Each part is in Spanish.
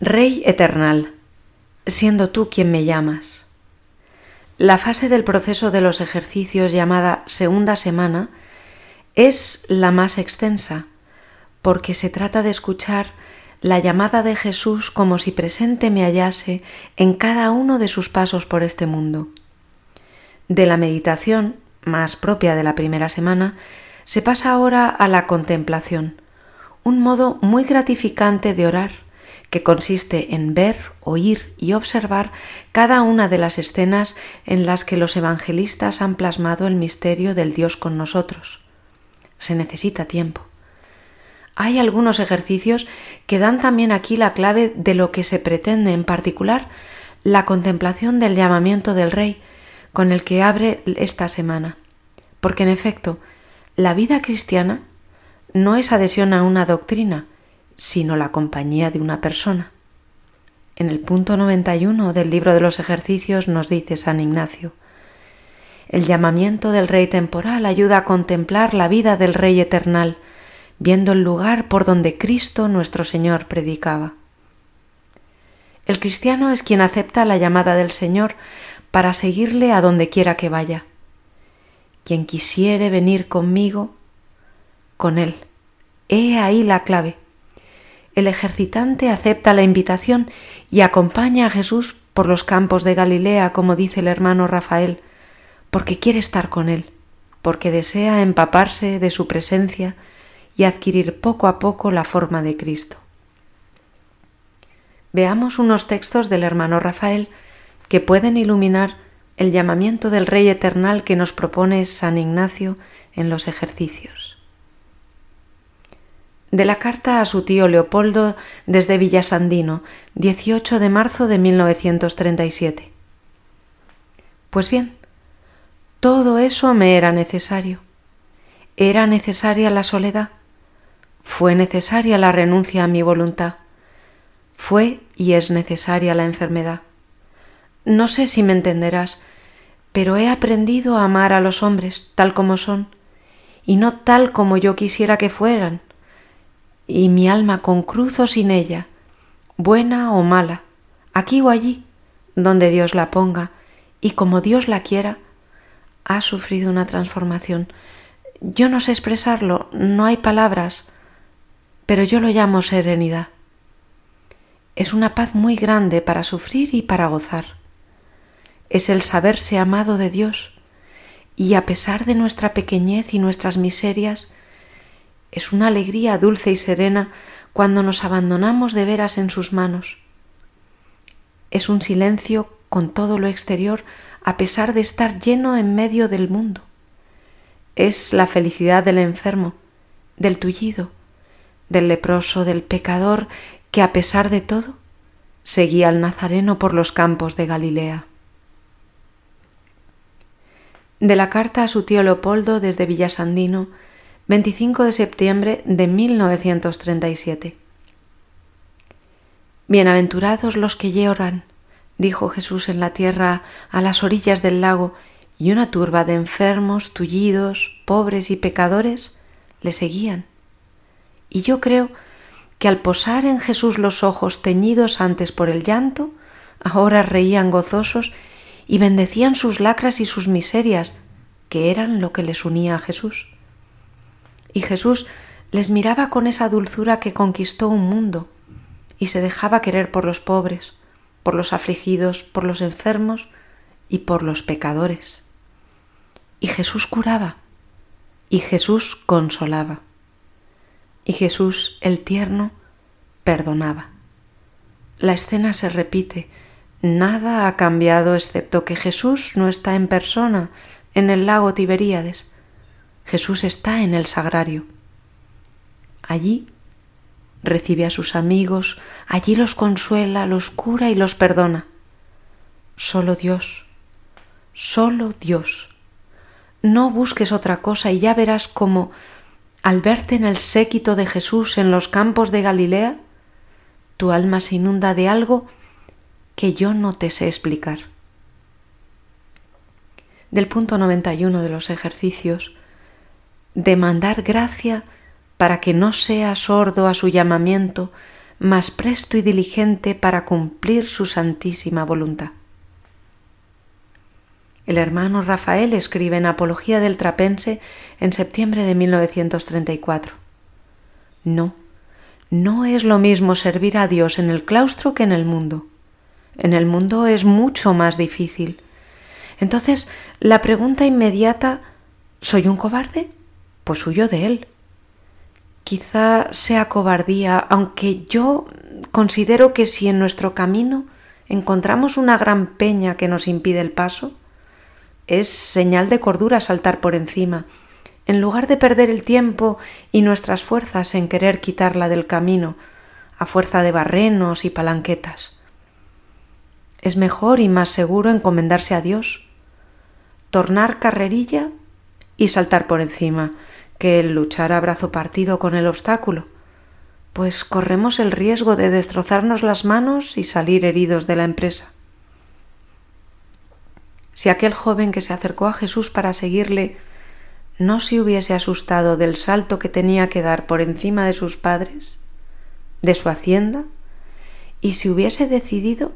Rey eternal, siendo tú quien me llamas. La fase del proceso de los ejercicios llamada segunda semana es la más extensa, porque se trata de escuchar la llamada de Jesús como si presente me hallase en cada uno de sus pasos por este mundo. De la meditación, más propia de la primera semana, se pasa ahora a la contemplación, un modo muy gratificante de orar, que consiste en ver, oír y observar cada una de las escenas en las que los evangelistas han plasmado el misterio del Dios con nosotros. Se necesita tiempo. Hay algunos ejercicios que dan también aquí la clave de lo que se pretende, en particular la contemplación del llamamiento del Rey, con el que abre esta semana. Porque en efecto, la vida cristiana no es adhesión a una doctrina, sino la compañía de una persona. En el punto 91 del libro de los ejercicios nos dice San Ignacio, el llamamiento del Rey temporal ayuda a contemplar la vida del Rey eternal, viendo el lugar por donde Cristo nuestro Señor predicaba. El cristiano es quien acepta la llamada del Señor para seguirle a donde quiera que vaya. Quien quisiere venir conmigo, con él. He ahí la clave. El ejercitante acepta la invitación y acompaña a Jesús por los campos de Galilea, como dice el hermano Rafael, porque quiere estar con él, porque desea empaparse de su presencia y adquirir poco a poco la forma de Cristo. Veamos unos textos del hermano Rafael que pueden iluminar el llamamiento del Rey Eternal que nos propone San Ignacio en los ejercicios. De la carta a su tío Leopoldo desde Villasandino, 18 de marzo de 1937. Pues bien, todo eso me era necesario. Era necesaria la soledad, fue necesaria la renuncia a mi voluntad, fue y es necesaria la enfermedad. No sé si me entenderás, pero he aprendido a amar a los hombres tal como son, y no tal como yo quisiera que fueran, y mi alma con cruz o sin ella, buena o mala, aquí o allí, donde Dios la ponga, y como Dios la quiera, ha sufrido una transformación. Yo no sé expresarlo, no hay palabras, pero yo lo llamo serenidad. Es una paz muy grande para sufrir y para gozar. Es el saberse amado de Dios y a pesar de nuestra pequeñez y nuestras miserias, es una alegría dulce y serena cuando nos abandonamos de veras en sus manos. Es un silencio con todo lo exterior a pesar de estar lleno en medio del mundo. Es la felicidad del enfermo, del tullido, del leproso, del pecador, que a pesar de todo seguía al Nazareno por los campos de Galilea. De la carta a su tío Leopoldo desde Villasandino, 25 de septiembre de 1937. Bienaventurados los que lloran, dijo Jesús en la tierra a las orillas del lago, y una turba de enfermos, tullidos, pobres y pecadores le seguían. Y yo creo que al posar en Jesús los ojos teñidos antes por el llanto, ahora reían gozosos y bendecían sus lacras y sus miserias, que eran lo que les unía a Jesús. Y Jesús les miraba con esa dulzura que conquistó un mundo y se dejaba querer por los pobres, por los afligidos, por los enfermos y por los pecadores. Y Jesús curaba, y Jesús consolaba y Jesús el tierno perdonaba. La escena se repite. Nada ha cambiado excepto que Jesús no está en persona en el lago Tiberíades. Jesús está en el sagrario. Allí recibe a sus amigos, allí los consuela, los cura y los perdona. Solo Dios, solo Dios. No busques otra cosa y ya verás cómo al verte en el séquito de Jesús en los campos de Galilea, tu alma se inunda de algo que yo no te sé explicar. Del punto 91 de los ejercicios, demandar gracia para que no sea sordo a su llamamiento, más presto y diligente para cumplir su santísima voluntad. El hermano Rafael escribe en Apología del Trapense en septiembre de 1934. No, no es lo mismo servir a Dios en el claustro que en el mundo. En el mundo es mucho más difícil. Entonces, la pregunta inmediata, ¿soy un cobarde? Pues huyo de él. Quizá sea cobardía, aunque yo considero que si en nuestro camino encontramos una gran peña que nos impide el paso, es señal de cordura saltar por encima, en lugar de perder el tiempo y nuestras fuerzas en querer quitarla del camino, a fuerza de barrenos y palanquetas. Es mejor y más seguro encomendarse a Dios, tornar carrerilla y saltar por encima, que el luchar a brazo partido con el obstáculo, pues corremos el riesgo de destrozarnos las manos y salir heridos de la empresa. Si aquel joven que se acercó a Jesús para seguirle no se hubiese asustado del salto que tenía que dar por encima de sus padres, de su hacienda, y si hubiese decidido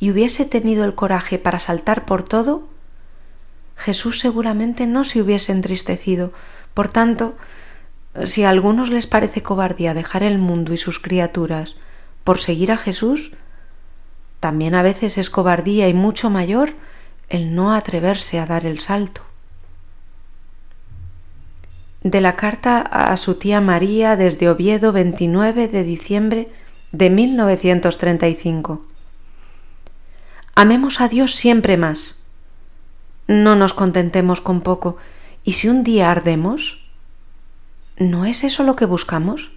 y hubiese tenido el coraje para saltar por todo, Jesús seguramente no se hubiese entristecido. Por tanto, si a algunos les parece cobardía dejar el mundo y sus criaturas por seguir a Jesús, también a veces es cobardía y mucho mayor el no atreverse a dar el salto. De la carta a su tía María desde Oviedo 29 de diciembre de 1935. Amemos a Dios siempre más. No nos contentemos con poco. ¿Y si un día ardemos? ¿No es eso lo que buscamos?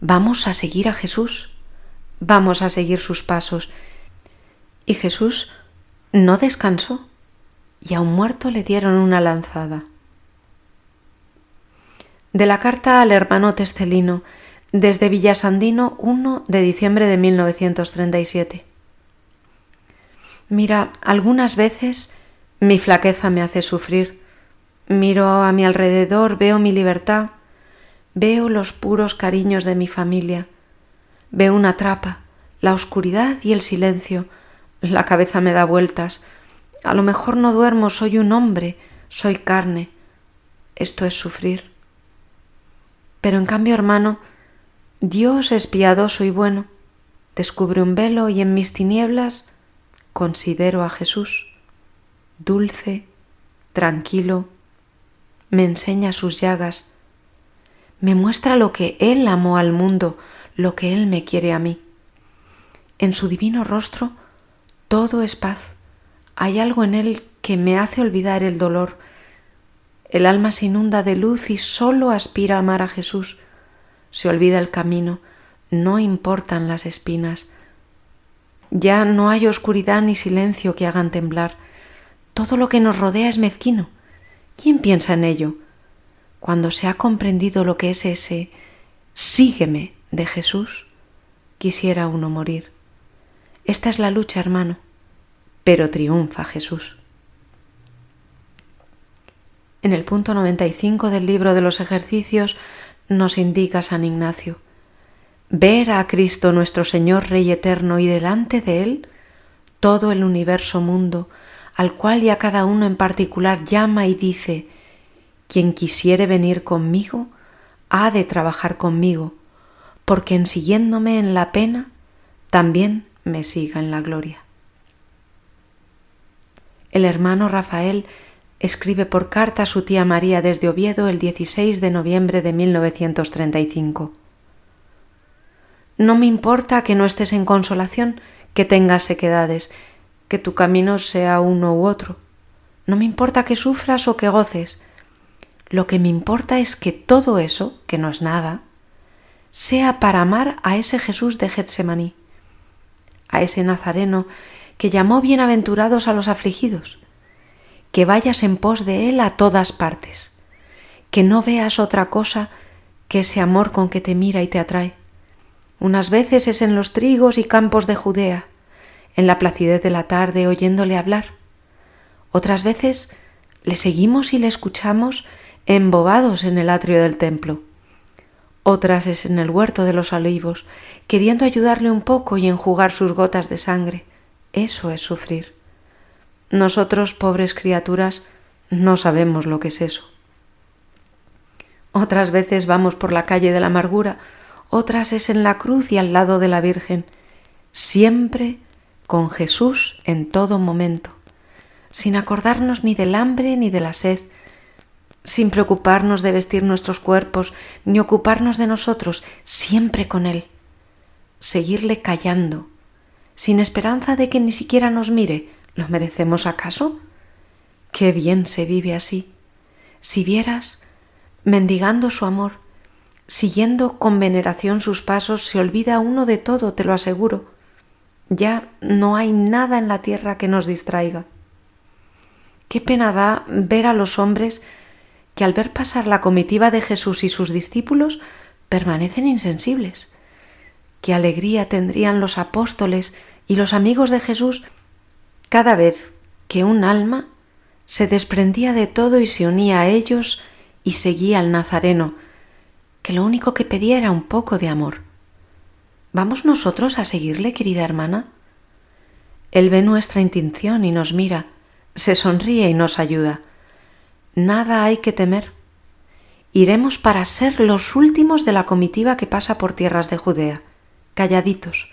Vamos a seguir a Jesús. Vamos a seguir sus pasos. Y Jesús no descansó y a un muerto le dieron una lanzada. De la carta al hermano Testelino, desde Villasandino 1 de diciembre de 1937. Mira, algunas veces mi flaqueza me hace sufrir. Miro a mi alrededor, veo mi libertad, veo los puros cariños de mi familia, veo una trapa, la oscuridad y el silencio, la cabeza me da vueltas. A lo mejor no duermo, soy un hombre, soy carne. Esto es sufrir. Pero en cambio, hermano, Dios es piadoso y bueno. Descubre un velo y en mis tinieblas considero a Jesús, dulce, tranquilo, me enseña sus llagas, me muestra lo que Él amó al mundo, lo que Él me quiere a mí. En su divino rostro todo es paz. Hay algo en él que me hace olvidar el dolor. El alma se inunda de luz y solo aspira a amar a Jesús. Se olvida el camino, no importan las espinas. Ya no hay oscuridad ni silencio que hagan temblar. Todo lo que nos rodea es mezquino. ¿Quién piensa en ello? Cuando se ha comprendido lo que es ese sígueme de Jesús, quisiera uno morir. Esta es la lucha, hermano, pero triunfa Jesús. En el punto 95 del libro de los ejercicios nos indica San Ignacio, ver a Cristo nuestro Señor Rey eterno y delante de Él todo el universo mundo, al cual y a cada uno en particular llama y dice, quien quisiere venir conmigo, ha de trabajar conmigo, porque en siguiéndome en la pena, también me siga en la gloria. El hermano Rafael escribe por carta a su tía María desde Oviedo el 16 de noviembre de 1935. No me importa que no estés en consolación, que tengas sequedades, que tu camino sea uno u otro. No me importa que sufras o que goces. Lo que me importa es que todo eso, que no es nada, sea para amar a ese Jesús de Getsemaní a ese Nazareno que llamó bienaventurados a los afligidos, que vayas en pos de Él a todas partes, que no veas otra cosa que ese amor con que te mira y te atrae. Unas veces es en los trigos y campos de Judea, en la placidez de la tarde oyéndole hablar. Otras veces le seguimos y le escuchamos embobados en el atrio del templo. otras es en el huerto de los olivos, queriendo ayudarle un poco y enjugar sus gotas de sangre. Eso es sufrir. Nosotros, pobres criaturas, no sabemos lo que es eso. Otras veces vamos por la calle de la amargura, otras es en la cruz y al lado de la Virgen, siempre con Jesús en todo momento, sin acordarnos ni del hambre ni de la sed, sin preocuparnos de vestir nuestros cuerpos ni ocuparnos de nosotros, siempre con Él. Seguirle callando, sin esperanza de que ni siquiera nos mire, ¿lo merecemos acaso? Qué bien se vive así. Si vieras, mendigando su amor, siguiendo con veneración sus pasos, se olvida uno de todo, te lo aseguro. Ya no hay nada en la tierra que nos distraiga. Qué pena da ver a los hombres que al ver pasar la comitiva de Jesús y sus discípulos permanecen insensibles. Qué alegría tendrían los apóstoles y los amigos de Jesús cada vez que un alma se desprendía de todo y se unía a ellos y seguía al Nazareno, que lo único que pedía era un poco de amor. ¿Vamos nosotros a seguirle, querida hermana? Él ve nuestra intención y nos mira, se sonríe y nos ayuda. Nada hay que temer. Iremos para ser los últimos de la comitiva que pasa por tierras de Judea, calladitos,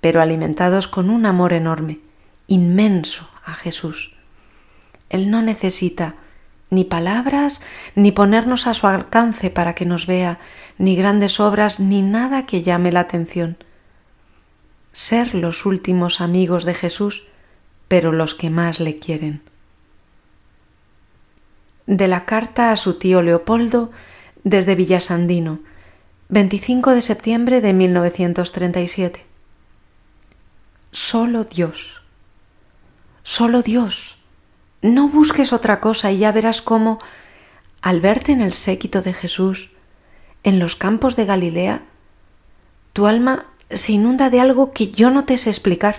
pero alimentados con un amor enorme, inmenso a Jesús. Él no necesita ni palabras, ni ponernos a su alcance para que nos vea, ni grandes obras, ni nada que llame la atención. Ser los últimos amigos de Jesús, pero los que más le quieren. De la carta a su tío Leopoldo desde Villasandino, 25 de septiembre de 1937. Solo Dios. Solo Dios no busques otra cosa y ya verás cómo, al verte en el séquito de Jesús, en los campos de Galilea, tu alma se inunda de algo que yo no te sé explicar.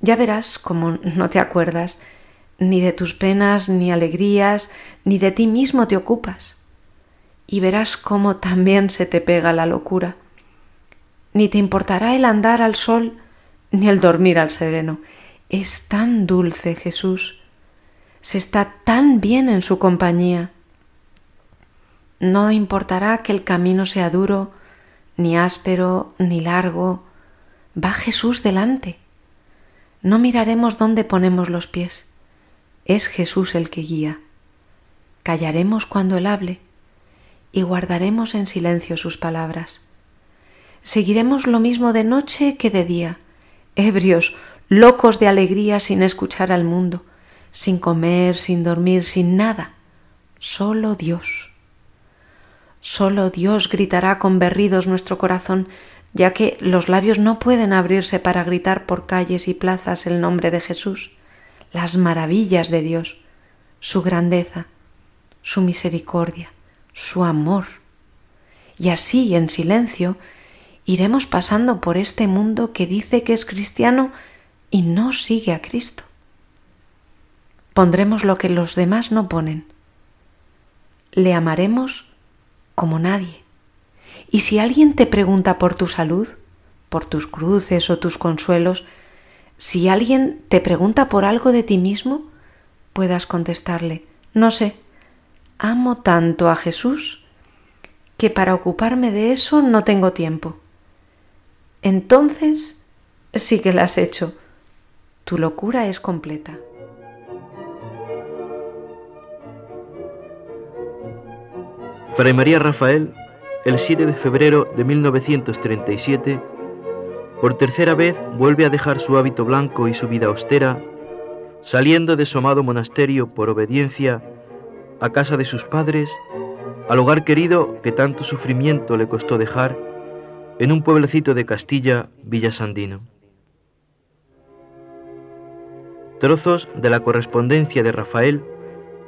Ya verás cómo no te acuerdas ni de tus penas, ni alegrías, ni de ti mismo te ocupas. Y verás cómo también se te pega la locura. Ni te importará el andar al sol, ni el dormir al sereno. Es tan dulce Jesús se está tan bien en su compañía. No importará que el camino sea duro, ni áspero, ni largo, va Jesús delante. No miraremos dónde ponemos los pies, es Jesús el que guía. Callaremos cuando Él hable y guardaremos en silencio sus palabras. Seguiremos lo mismo de noche que de día, ebrios, locos de alegría sin escuchar al mundo sin comer, sin dormir, sin nada. Solo Dios. Solo Dios gritará con berridos nuestro corazón, ya que los labios no pueden abrirse para gritar por calles y plazas el nombre de Jesús, las maravillas de Dios, su grandeza, su misericordia, su amor. Y así, en silencio, iremos pasando por este mundo que dice que es cristiano y no sigue a Cristo pondremos lo que los demás no ponen. Le amaremos como nadie. Y si alguien te pregunta por tu salud, por tus cruces o tus consuelos, si alguien te pregunta por algo de ti mismo, puedas contestarle, no sé, amo tanto a Jesús que para ocuparme de eso no tengo tiempo. Entonces sí que la has hecho. Tu locura es completa. Fray María Rafael, el 7 de febrero de 1937, por tercera vez vuelve a dejar su hábito blanco y su vida austera, saliendo de su amado monasterio por obediencia a casa de sus padres, al hogar querido que tanto sufrimiento le costó dejar, en un pueblecito de Castilla, Villasandino. Trozos de la correspondencia de Rafael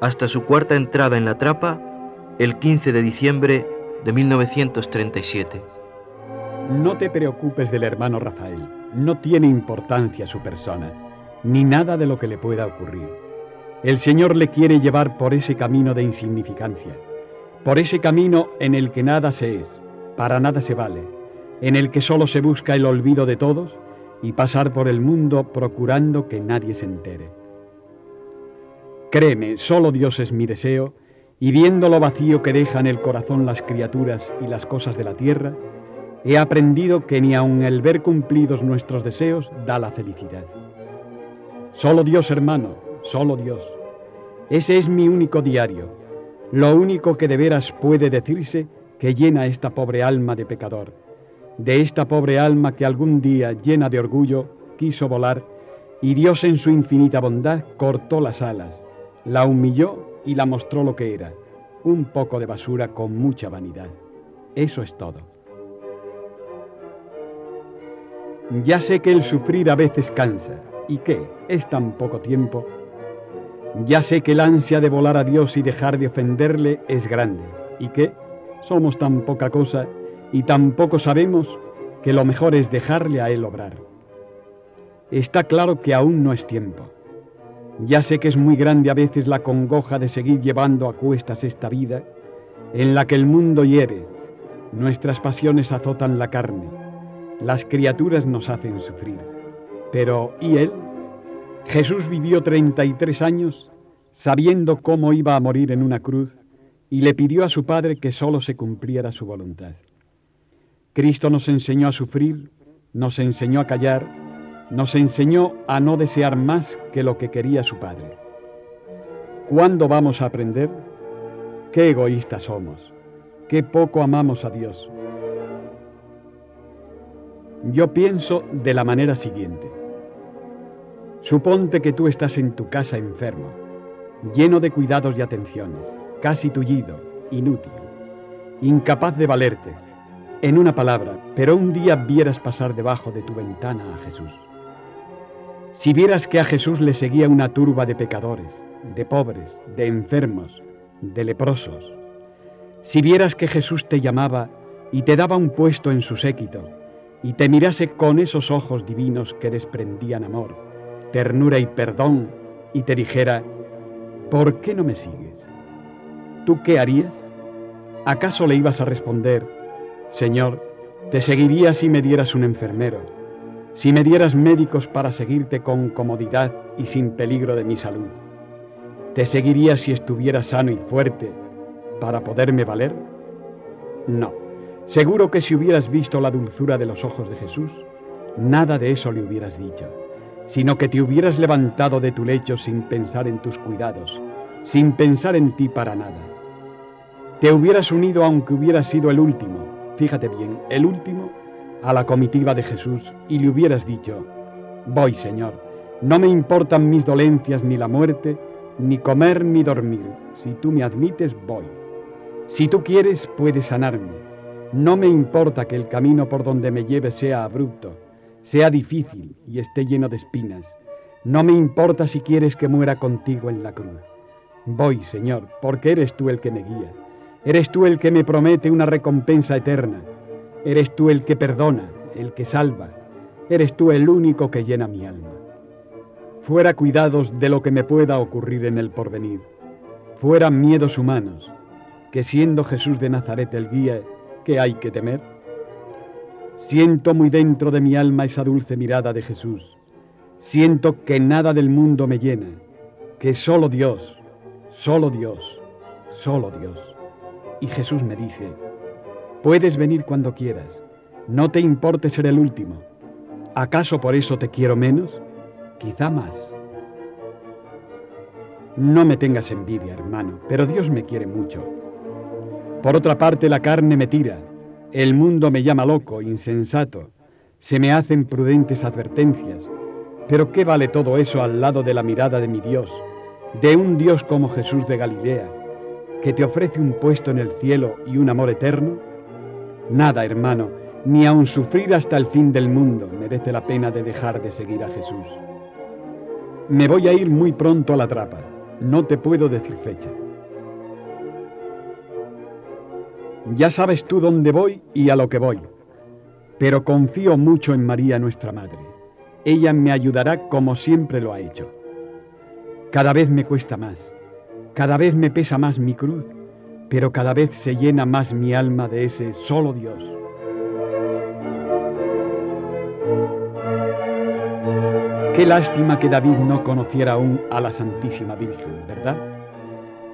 hasta su cuarta entrada en la trapa el 15 de diciembre de 1937. No te preocupes del hermano Rafael, no tiene importancia su persona, ni nada de lo que le pueda ocurrir. El Señor le quiere llevar por ese camino de insignificancia, por ese camino en el que nada se es, para nada se vale, en el que solo se busca el olvido de todos y pasar por el mundo procurando que nadie se entere. Créeme, solo Dios es mi deseo, y viendo lo vacío que dejan el corazón las criaturas y las cosas de la tierra, he aprendido que ni aun el ver cumplidos nuestros deseos da la felicidad. Solo Dios, hermano, solo Dios. Ese es mi único diario, lo único que de veras puede decirse que llena esta pobre alma de pecador, de esta pobre alma que algún día, llena de orgullo, quiso volar, y Dios en su infinita bondad cortó las alas, la humilló y la mostró lo que era, un poco de basura con mucha vanidad. Eso es todo. Ya sé que el sufrir a veces cansa, y que es tan poco tiempo. Ya sé que el ansia de volar a Dios y dejar de ofenderle es grande, y que somos tan poca cosa y tan poco sabemos que lo mejor es dejarle a Él obrar. Está claro que aún no es tiempo. Ya sé que es muy grande a veces la congoja de seguir llevando a cuestas esta vida en la que el mundo hiere, nuestras pasiones azotan la carne, las criaturas nos hacen sufrir. Pero, ¿y él? Jesús vivió 33 años sabiendo cómo iba a morir en una cruz y le pidió a su Padre que sólo se cumpliera su voluntad. Cristo nos enseñó a sufrir, nos enseñó a callar, nos enseñó a no desear más que lo que quería su Padre. ¿Cuándo vamos a aprender? Qué egoístas somos, qué poco amamos a Dios. Yo pienso de la manera siguiente. Suponte que tú estás en tu casa enfermo, lleno de cuidados y atenciones, casi tullido, inútil, incapaz de valerte. En una palabra, pero un día vieras pasar debajo de tu ventana a Jesús. Si vieras que a Jesús le seguía una turba de pecadores, de pobres, de enfermos, de leprosos, si vieras que Jesús te llamaba y te daba un puesto en su séquito, y te mirase con esos ojos divinos que desprendían amor, ternura y perdón, y te dijera, ¿por qué no me sigues? ¿Tú qué harías? ¿Acaso le ibas a responder, Señor, te seguiría si me dieras un enfermero, si me dieras médicos para seguirte con comodidad y sin peligro de mi salud? ¿Te seguiría si estuviera sano y fuerte para poderme valer? No. Seguro que si hubieras visto la dulzura de los ojos de Jesús, nada de eso le hubieras dicho, sino que te hubieras levantado de tu lecho sin pensar en tus cuidados, sin pensar en ti para nada. Te hubieras unido aunque hubieras sido el último, fíjate bien, el último, a la comitiva de Jesús y le hubieras dicho, voy Señor, no me importan mis dolencias ni la muerte, ni comer ni dormir, si tú me admites, voy. Si tú quieres, puedes sanarme no me importa que el camino por donde me lleve sea abrupto, sea difícil y esté lleno de espinas. No me importa si quieres que muera contigo en la cruz. Voy, Señor, porque eres tú el que me guía. Eres tú el que me promete una recompensa eterna. Eres tú el que perdona, el que salva. Eres tú el único que llena mi alma. Fuera cuidados de lo que me pueda ocurrir en el porvenir. Fuera miedos humanos, que siendo Jesús de Nazaret el guía, ¿Qué hay que temer? Siento muy dentro de mi alma esa dulce mirada de Jesús. Siento que nada del mundo me llena, que solo Dios, solo Dios, solo Dios. Y Jesús me dice, puedes venir cuando quieras, no te importe ser el último. ¿Acaso por eso te quiero menos? Quizá más. No me tengas envidia, hermano, pero Dios me quiere mucho por otra parte, la carne me tira, el mundo me llama loco, insensato, se me hacen prudentes advertencias. Pero ¿qué vale todo eso al lado de la mirada de mi Dios, de un Dios como Jesús de Galilea, que te ofrece un puesto en el cielo y un amor eterno? Nada, hermano, ni aun sufrir hasta el fin del mundo merece la pena de dejar de seguir a Jesús. Me voy a ir muy pronto a la trapa, no te puedo decir fecha. Ya sabes tú dónde voy y a lo que voy, pero confío mucho en María nuestra Madre. Ella me ayudará como siempre lo ha hecho. Cada vez me cuesta más, cada vez me pesa más mi cruz pero cada vez se llena más mi alma de ese solo Dios. Qué lástima que David no conociera aún a la Santísima Virgen, ¿verdad?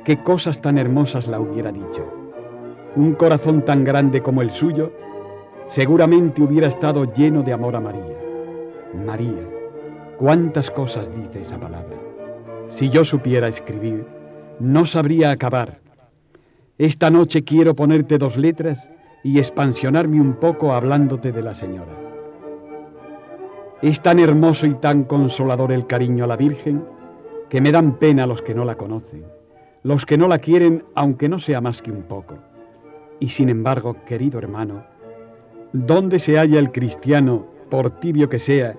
Qué cosas tan hermosas la hubiera dicho. Un corazón tan grande como el suyo seguramente hubiera estado lleno de amor a María. María, cuántas cosas dice esa palabra. Si yo supiera escribir, no sabría acabar. Esta noche quiero ponerte dos letras y expansionarme un poco hablándote de la Señora. Es tan hermoso y tan consolador el cariño a la Virgen que me dan pena los que no la conocen, los que no la quieren aunque no sea más que un poco. Y sin embargo, querido hermano, ¿Dónde se halla el cristiano, por tibio que sea,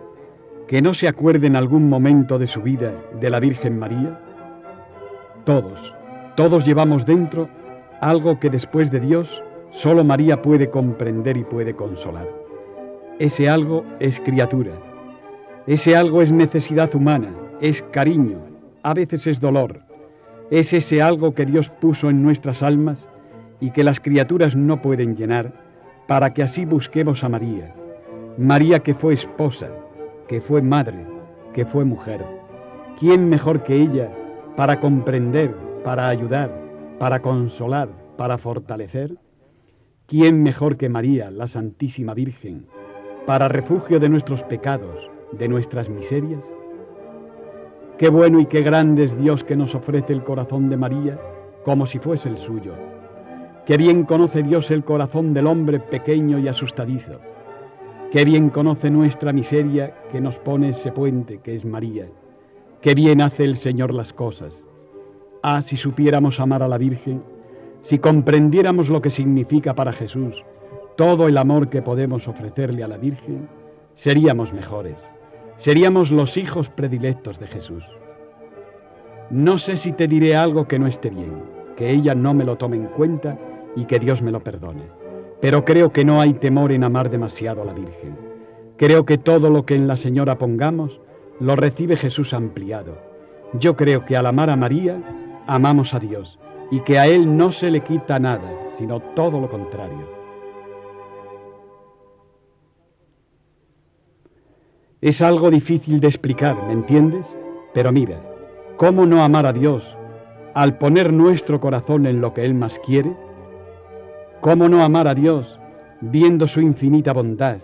que no se acuerde en algún momento de su vida de la Virgen María? Todos, todos llevamos dentro algo que después de Dios solo María puede comprender y puede consolar. Ese algo es criatura, ese algo es necesidad humana, es cariño, a veces es dolor, es ese algo que Dios puso en nuestras almas y que las criaturas no pueden llenar para que así busquemos a María, María que fue esposa, que fue madre, que fue mujer. ¿Quién mejor que ella para comprender, para ayudar, para consolar, para fortalecer? ¿Quién mejor que María, la Santísima Virgen, para refugio de nuestros pecados, de nuestras miserias? Qué bueno y qué grande es Dios que nos ofrece el corazón de María como si fuese el suyo Qué bien conoce Dios el corazón del hombre pequeño y asustadizo. Qué bien conoce nuestra miseria que nos pone ese puente que es María. Qué bien hace el Señor las cosas. Ah, si supiéramos amar a la Virgen, si comprendiéramos lo que significa para Jesús todo el amor que podemos ofrecerle a la Virgen, seríamos mejores. Seríamos los hijos predilectos de Jesús. No sé si te diré algo que no esté bien, que ella no me lo tome en cuenta y que Dios me lo perdone. Pero creo que no hay temor en amar demasiado a la Virgen. Creo que todo lo que en la Señora pongamos lo recibe Jesús ampliado. Yo creo que al amar a María, amamos a Dios y que a Él no se le quita nada, sino todo lo contrario. Es algo difícil de explicar, ¿me entiendes? Pero mira, ¿cómo no amar a Dios al poner nuestro corazón en lo que Él más quiere? ¿Cómo no amar a Dios viendo su infinita bondad,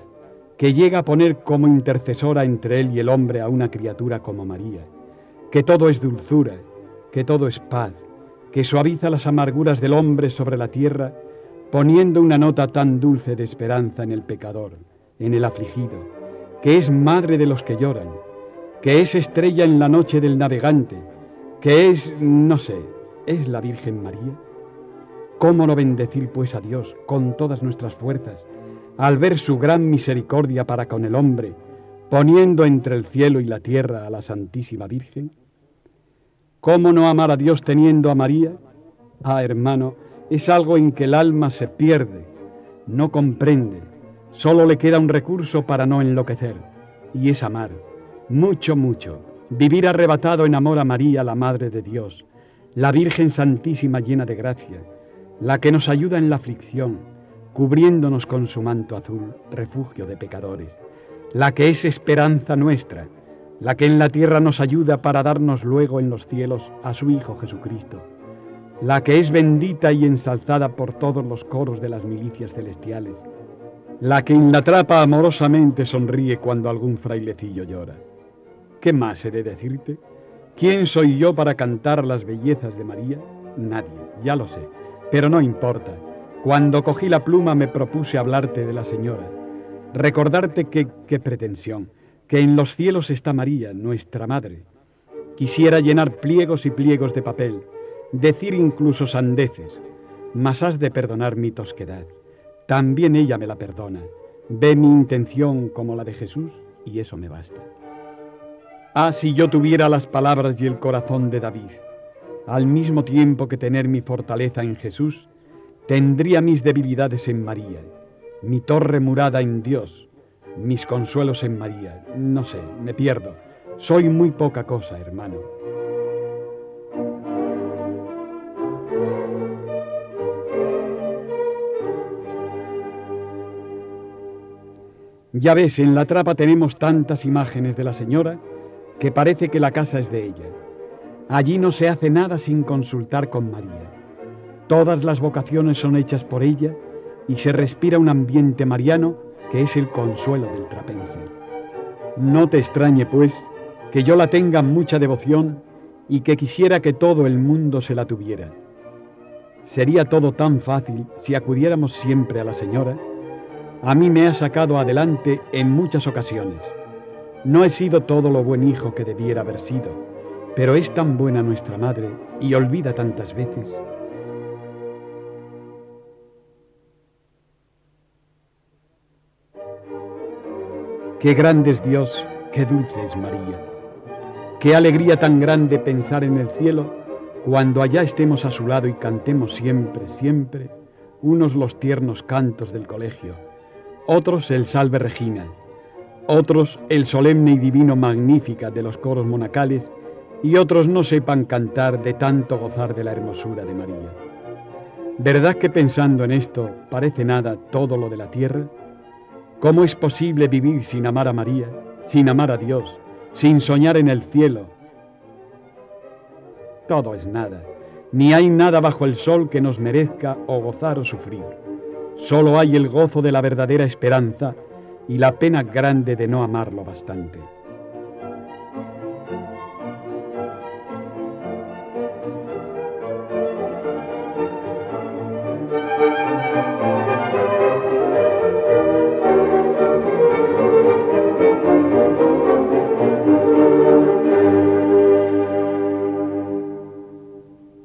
que llega a poner como intercesora entre Él y el hombre a una criatura como María, que todo es dulzura, que todo es paz, que suaviza las amarguras del hombre sobre la tierra, poniendo una nota tan dulce de esperanza en el pecador, en el afligido, que es madre de los que lloran, que es estrella en la noche del navegante, que es, no sé, es la Virgen María? ¿Cómo no bendecir pues a Dios con todas nuestras fuerzas al ver su gran misericordia para con el hombre, poniendo entre el cielo y la tierra a la Santísima Virgen? ¿Cómo no amar a Dios teniendo a María? Ah, hermano, es algo en que el alma se pierde, no comprende, solo le queda un recurso para no enloquecer, y es amar, mucho, mucho, vivir arrebatado en amor a María, la Madre de Dios, la Virgen Santísima llena de gracia, la que nos ayuda en la aflicción, cubriéndonos con su manto azul, refugio de pecadores, la que es esperanza nuestra, la que en la tierra nos ayuda para darnos luego en los cielos a su Hijo Jesucristo, la que es bendita y ensalzada por todos los coros de las milicias celestiales, la que en la trapa amorosamente sonríe cuando algún frailecillo llora. ¿Qué más he de decirte? ¿Quién soy yo para cantar las bellezas de María? Nadie, ya lo sé. Pero no importa. Cuando cogí la pluma me propuse hablarte de la señora, recordarte qué pretensión, que en los cielos está María, nuestra madre. Quisiera llenar pliegos y pliegos de papel, decir incluso sandeces, mas has de perdonar mi tosquedad. También ella me la perdona. Ve mi intención como la de Jesús y eso me basta. Ah, si yo tuviera las palabras y el corazón de David al mismo tiempo que tener mi fortaleza en Jesús, tendría mis debilidades en María, mi torre murada en Dios, mis consuelos en María. No sé, me pierdo. Soy muy poca cosa, hermano. Ya ves, en la trapa tenemos tantas imágenes de la señora que parece que la casa es de ella. Allí no se hace nada sin consultar con María. Todas las vocaciones son hechas por ella y se respira un ambiente mariano que es el consuelo del trapense. No te extrañe, pues, que yo la tenga mucha devoción y que quisiera que todo el mundo se la tuviera. Sería todo tan fácil si acudiéramos siempre a la señora. A mí me ha sacado adelante en muchas ocasiones. No he sido todo lo buen hijo que debiera haber sido, pero es tan buena nuestra madre y olvida tantas veces. Qué grande es Dios, qué dulce es María. Qué alegría tan grande pensar en el cielo cuando allá estemos a su lado y cantemos siempre, siempre, unos los tiernos cantos del colegio, otros el Salve Regina, otros el solemne y divino Magnífica de los coros monacales y otros no sepan cantar de tanto gozar de la hermosura de María. ¿Verdad que pensando en esto parece nada todo lo de la tierra? ¿Cómo es posible vivir sin amar a María, sin amar a Dios, sin soñar en el cielo, todo es nada, ni hay nada bajo el sol que nos merezca o gozar o sufrir. Solo hay el gozo de la verdadera esperanza y la pena grande de no amarlo bastante.